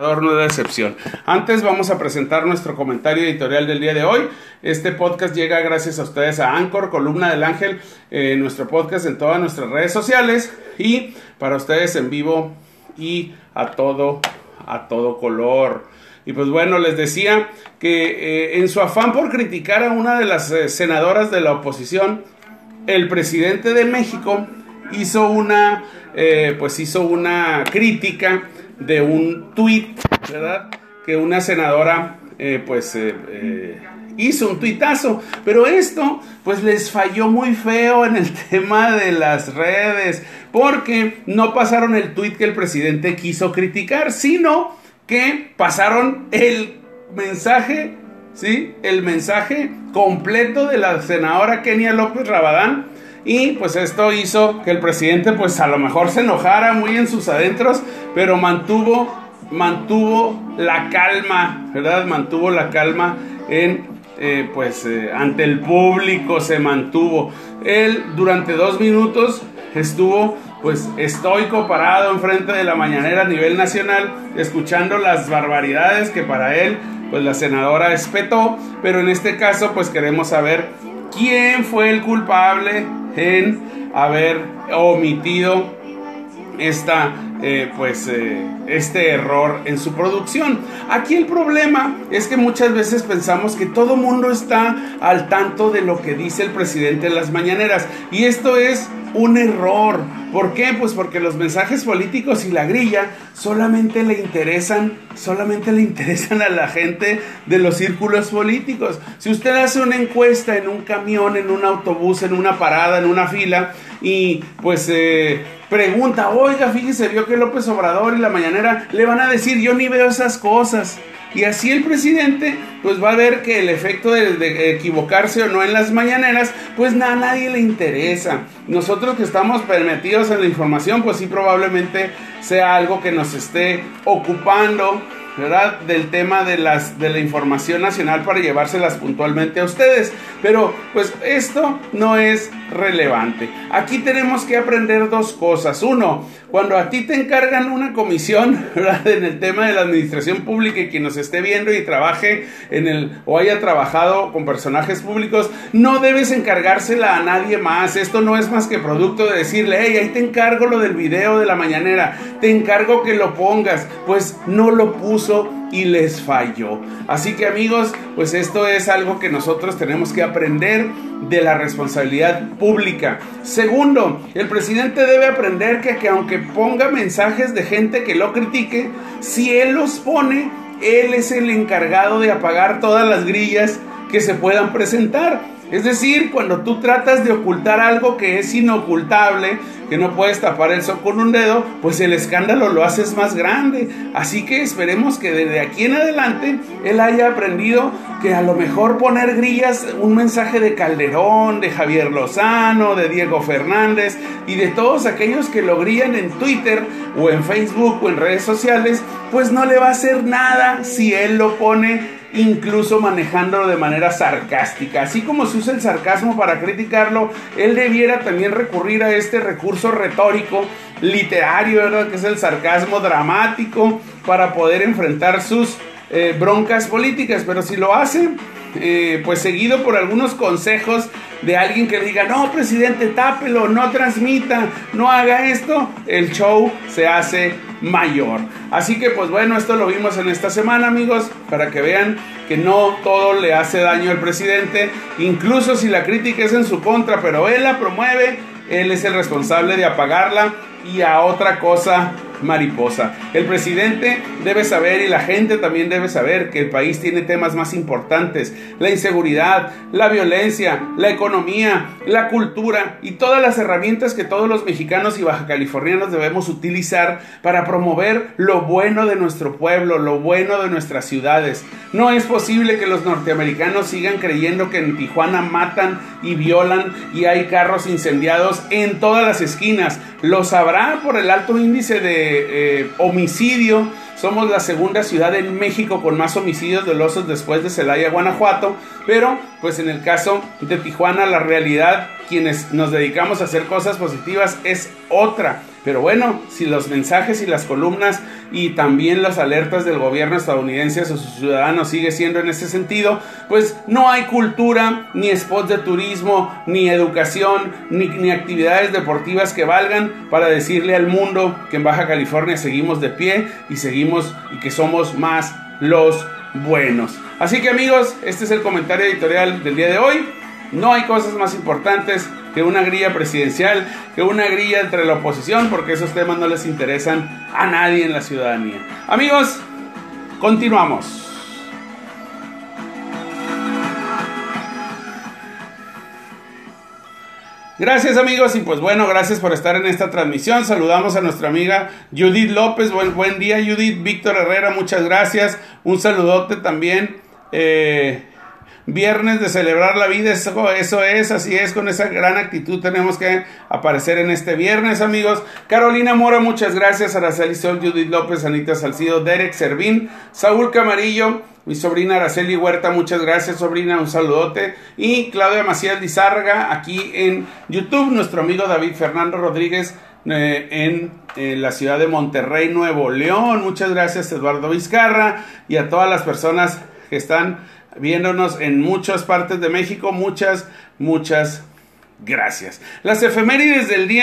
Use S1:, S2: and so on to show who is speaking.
S1: No de excepción. Antes vamos a presentar nuestro comentario editorial del día de hoy. Este podcast llega gracias a ustedes a Anchor, Columna del Ángel, eh, nuestro podcast en todas nuestras redes sociales y para ustedes en vivo y a todo, a todo color. Y pues bueno, les decía que eh, en su afán por criticar a una de las eh, senadoras de la oposición, el presidente de México hizo una, pues hizo una crítica de un tuit, ¿verdad? Que una senadora, eh, pues, eh, eh, hizo un tuitazo. Pero esto, pues, les falló muy feo en el tema de las redes, porque no pasaron el tuit que el presidente quiso criticar, sino que pasaron el mensaje, ¿sí? El mensaje completo de la senadora Kenia López Rabadán y pues esto hizo que el presidente pues a lo mejor se enojara muy en sus adentros, pero mantuvo, mantuvo la calma, ¿verdad? Mantuvo la calma en, eh, pues eh, ante el público se mantuvo. Él durante dos minutos estuvo pues estoico parado enfrente de la mañanera a nivel nacional, escuchando las barbaridades que para él pues la senadora espetó, pero en este caso pues queremos saber quién fue el culpable en haber omitido esta, eh, pues, eh, este error en su producción. Aquí el problema es que muchas veces pensamos que todo mundo está al tanto de lo que dice el presidente en las mañaneras y esto es un error. ¿Por qué? Pues porque los mensajes políticos y la grilla solamente le interesan, solamente le interesan a la gente de los círculos políticos. Si usted hace una encuesta en un camión, en un autobús, en una parada, en una fila, y pues eh, pregunta, oiga, fíjese, vio que López Obrador y la mañanera le van a decir, yo ni veo esas cosas. Y así el presidente pues va a ver que el efecto de, equivocarse o no en las mañaneras pues a nadie le interesa. Nosotros que estamos permitidos en la información pues sí probablemente sea algo que nos esté ocupando ¿verdad? Del tema de, las, de la información nacional para llevárselas puntualmente a ustedes. Pero pues esto no es relevante. Aquí tenemos que aprender dos cosas. Uno, cuando a ti te encargan una comisión ¿verdad? en el tema de la administración pública y quien nos esté viendo y trabaje en el o haya trabajado con personajes públicos, no debes encargársela a nadie más. Esto no es más que producto de decirle, hey, ahí te encargo lo del video de la mañanera, te encargo que lo pongas. Pues no lo puso y les falló. Así que amigos, pues esto es algo que nosotros tenemos que aprender de la responsabilidad pública. Segundo, el presidente debe aprender que, que aunque ponga mensajes de gente que lo critique, si él los pone, él es el encargado de apagar todas las grillas que se puedan presentar. Es decir, cuando tú tratas de ocultar algo que es inocultable, que no puedes tapar el sol con un dedo, pues el escándalo lo haces más grande. Así que esperemos que desde aquí en adelante él haya aprendido que a lo mejor poner grillas, un mensaje de Calderón, de Javier Lozano, de Diego Fernández y de todos aquellos que lo grillan en Twitter o en Facebook o en redes sociales, pues no le va a hacer nada si él lo pone incluso manejándolo de manera sarcástica. Así como se usa el sarcasmo para criticarlo, él debiera también recurrir a este recurso retórico, literario, ¿verdad? Que es el sarcasmo dramático para poder enfrentar sus eh, broncas políticas. Pero si lo hace, eh, pues seguido por algunos consejos de alguien que diga, no, presidente, tápelo, no transmita, no haga esto, el show se hace mayor. Así que pues bueno, esto lo vimos en esta semana amigos, para que vean que no todo le hace daño al presidente, incluso si la crítica es en su contra, pero él la promueve, él es el responsable de apagarla y a otra cosa mariposa. El presidente debe saber y la gente también debe saber que el país tiene temas más importantes, la inseguridad, la violencia, la economía, la cultura y todas las herramientas que todos los mexicanos y baja californianos debemos utilizar para promover lo bueno de nuestro pueblo, lo bueno de nuestras ciudades. No es posible que los norteamericanos sigan creyendo que en Tijuana matan y violan y hay carros incendiados en todas las esquinas. Lo sabrá por el alto índice de eh, homicidio. Somos la segunda ciudad en México con más homicidios dolosos después de Celaya, Guanajuato. Pero, pues en el caso de Tijuana, la realidad, quienes nos dedicamos a hacer cosas positivas, es otra. Pero bueno, si los mensajes y las columnas y también las alertas del gobierno estadounidense a sus ciudadanos sigue siendo en ese sentido, pues no hay cultura, ni spots de turismo, ni educación, ni, ni actividades deportivas que valgan para decirle al mundo que en Baja California seguimos de pie y seguimos y que somos más los buenos. Así que amigos, este es el comentario editorial del día de hoy. No hay cosas más importantes que una grilla presidencial, que una grilla entre la oposición, porque esos temas no les interesan a nadie en la ciudadanía. Amigos, continuamos. Gracias amigos y pues bueno, gracias por estar en esta transmisión. Saludamos a nuestra amiga Judith López. Buen, día Judith. Víctor Herrera, muchas gracias. Un saludote también. Eh, viernes de celebrar la vida, eso, eso es, así es, con esa gran actitud tenemos que aparecer en este viernes, amigos. Carolina Mora, muchas gracias. Araceli Sol, Judith López, Anita Salcido, Derek Servín, Saúl Camarillo, mi sobrina Araceli Huerta, muchas gracias, sobrina, un saludote. Y Claudia Macías Lizárraga, aquí en YouTube, nuestro amigo David Fernando Rodríguez. Eh, en, en la ciudad de Monterrey, Nuevo León. Muchas gracias, Eduardo Vizcarra, y a todas las personas que están viéndonos en muchas partes de México. Muchas, muchas gracias. Las efemérides del día